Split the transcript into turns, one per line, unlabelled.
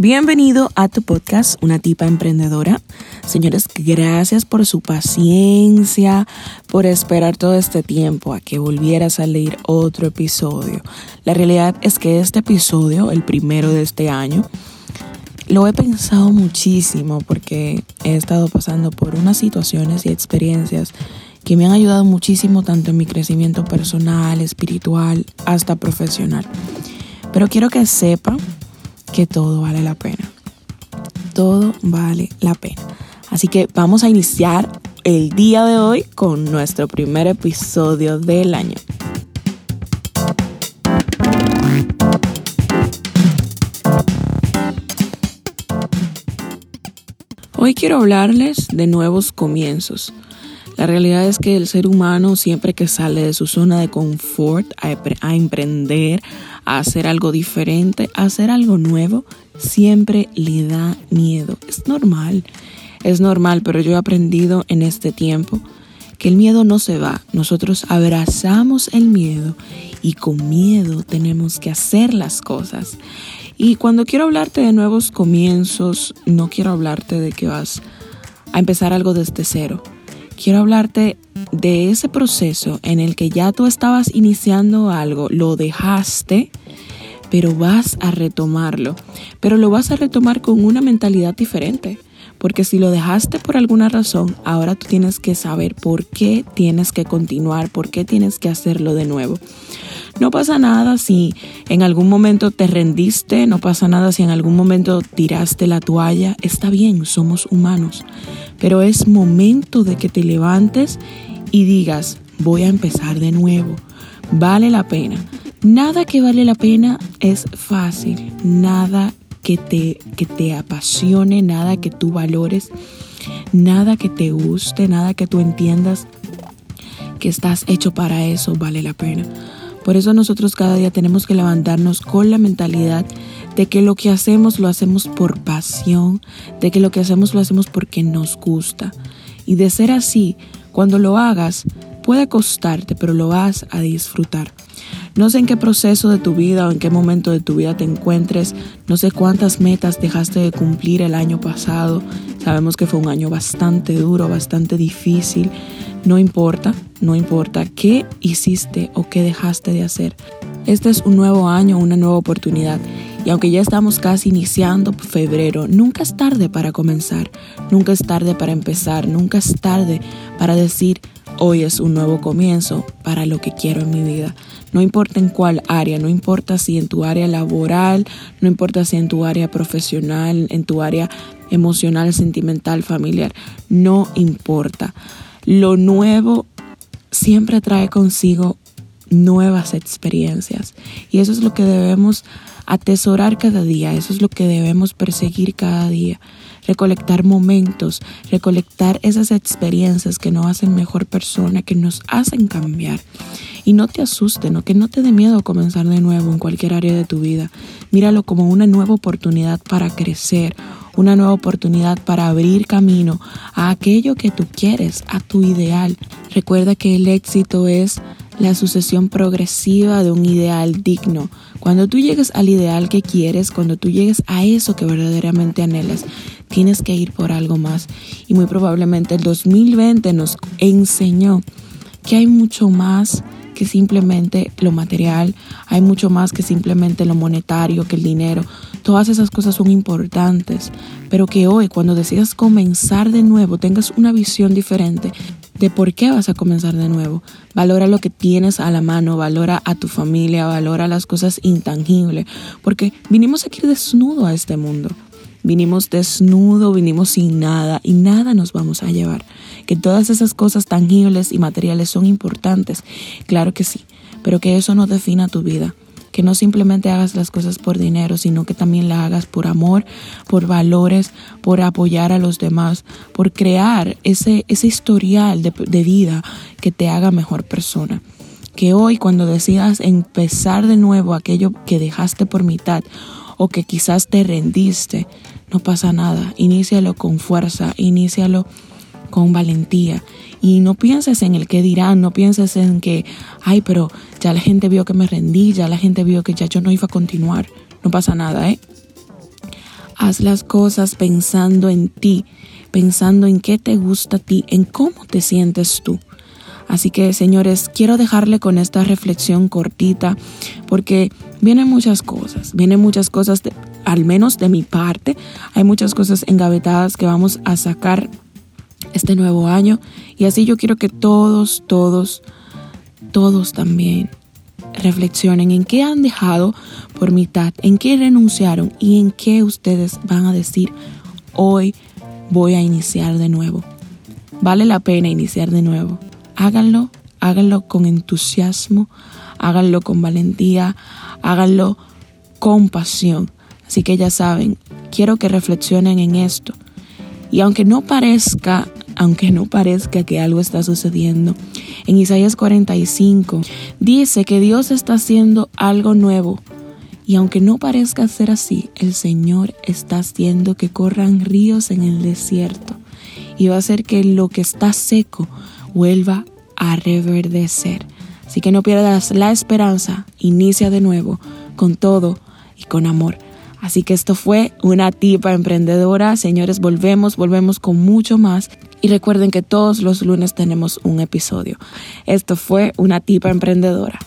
Bienvenido a tu podcast, Una tipa emprendedora. Señores, gracias por su paciencia, por esperar todo este tiempo a que volviera a salir otro episodio. La realidad es que este episodio, el primero de este año, lo he pensado muchísimo porque he estado pasando por unas situaciones y experiencias que me han ayudado muchísimo tanto en mi crecimiento personal, espiritual, hasta profesional. Pero quiero que sepa que todo vale la pena. Todo vale la pena. Así que vamos a iniciar el día de hoy con nuestro primer episodio del año. Hoy quiero hablarles de nuevos comienzos. La realidad es que el ser humano siempre que sale de su zona de confort a, emprender, hacer algo diferente, hacer algo nuevo, siempre le da miedo. Es normal, es normal, pero yo he aprendido en este tiempo que el miedo no se va. Nosotros abrazamos el miedo y con miedo tenemos que hacer las cosas. Y cuando quiero hablarte de nuevos comienzos, no quiero hablarte de que vas a empezar algo desde cero quiero hablarte de ese proceso en el que ya tú estabas iniciando algo, lo dejaste, pero vas a retomarlo. Pero lo vas a retomar con una mentalidad diferente. Porque si lo dejaste por alguna razón, ahora tú tienes que saber por qué tienes que continuar, por qué tienes que hacerlo de nuevo. No pasa nada si en algún momento te rendiste, no pasa nada si en algún momento tiraste la toalla, está bien, somos humanos, pero es momento de que te levantes y digas, voy a empezar de nuevo, vale la pena. Nada que vale la pena es fácil, nada que te, que te apasione, nada que tú valores, nada que te guste, nada que tú entiendas que estás hecho para eso, vale la pena. Por eso nosotros cada día tenemos que levantarnos con la mentalidad de que lo que hacemos lo hacemos por pasión, de que lo que hacemos lo hacemos porque nos gusta. Y de ser así, cuando lo hagas, puede costarte, pero lo vas a disfrutar. No sé en qué proceso de tu vida o en qué momento de tu vida te encuentres, no sé cuántas metas dejaste de cumplir el año pasado. Sabemos que fue un año bastante duro, bastante difícil. No importa, no importa qué hiciste o qué dejaste de hacer. Este es un nuevo año, una nueva oportunidad. Y aunque ya estamos casi iniciando febrero, nunca es tarde para comenzar, nunca es tarde para empezar, nunca es tarde para decir, hoy es un nuevo comienzo para lo que quiero en mi vida. No importa en cuál área, no importa si en tu área laboral, no importa si en tu área profesional, en tu área emocional, sentimental, familiar, no importa. Lo nuevo siempre trae consigo nuevas experiencias y eso es lo que debemos atesorar cada día, eso es lo que debemos perseguir cada día, recolectar momentos, recolectar esas experiencias que nos hacen mejor persona, que nos hacen cambiar. Y no te asusten, o que no te dé miedo comenzar de nuevo en cualquier área de tu vida. Míralo como una nueva oportunidad para crecer, una nueva oportunidad para abrir camino a aquello que tú quieres, a tu ideal. Recuerda que el éxito es la sucesión progresiva de un ideal digno. Cuando tú llegues al ideal que quieres, cuando tú llegues a eso que verdaderamente anhelas, tienes que ir por algo más. Y muy probablemente el 2020 nos enseñó que hay mucho más que simplemente lo material, hay mucho más que simplemente lo monetario, que el dinero. Todas esas cosas son importantes, pero que hoy cuando decidas comenzar de nuevo tengas una visión diferente de por qué vas a comenzar de nuevo. Valora lo que tienes a la mano, valora a tu familia, valora las cosas intangibles, porque vinimos aquí desnudo a este mundo. Vinimos desnudo, vinimos sin nada y nada nos vamos a llevar. Que todas esas cosas tangibles y materiales son importantes, claro que sí, pero que eso no defina tu vida. Que no simplemente hagas las cosas por dinero, sino que también la hagas por amor, por valores, por apoyar a los demás, por crear ese, ese historial de, de vida que te haga mejor persona que hoy cuando decidas empezar de nuevo aquello que dejaste por mitad o que quizás te rendiste, no pasa nada. Inícialo con fuerza, inícialo con valentía. Y no pienses en el que dirán, no pienses en que, ay, pero ya la gente vio que me rendí, ya la gente vio que ya yo no iba a continuar. No pasa nada, ¿eh? Haz las cosas pensando en ti, pensando en qué te gusta a ti, en cómo te sientes tú. Así que, señores, quiero dejarle con esta reflexión cortita porque vienen muchas cosas, vienen muchas cosas, al menos de mi parte, hay muchas cosas engavetadas que vamos a sacar este nuevo año y así yo quiero que todos, todos, todos también reflexionen en qué han dejado por mitad, en qué renunciaron y en qué ustedes van a decir, hoy voy a iniciar de nuevo. Vale la pena iniciar de nuevo háganlo, háganlo con entusiasmo, háganlo con valentía, háganlo con pasión. Así que ya saben, quiero que reflexionen en esto. Y aunque no parezca, aunque no parezca que algo está sucediendo, en Isaías 45 dice que Dios está haciendo algo nuevo. Y aunque no parezca ser así, el Señor está haciendo que corran ríos en el desierto. Y va a hacer que lo que está seco vuelva a reverdecer. Así que no pierdas la esperanza, inicia de nuevo con todo y con amor. Así que esto fue una tipa emprendedora. Señores, volvemos, volvemos con mucho más. Y recuerden que todos los lunes tenemos un episodio. Esto fue una tipa emprendedora.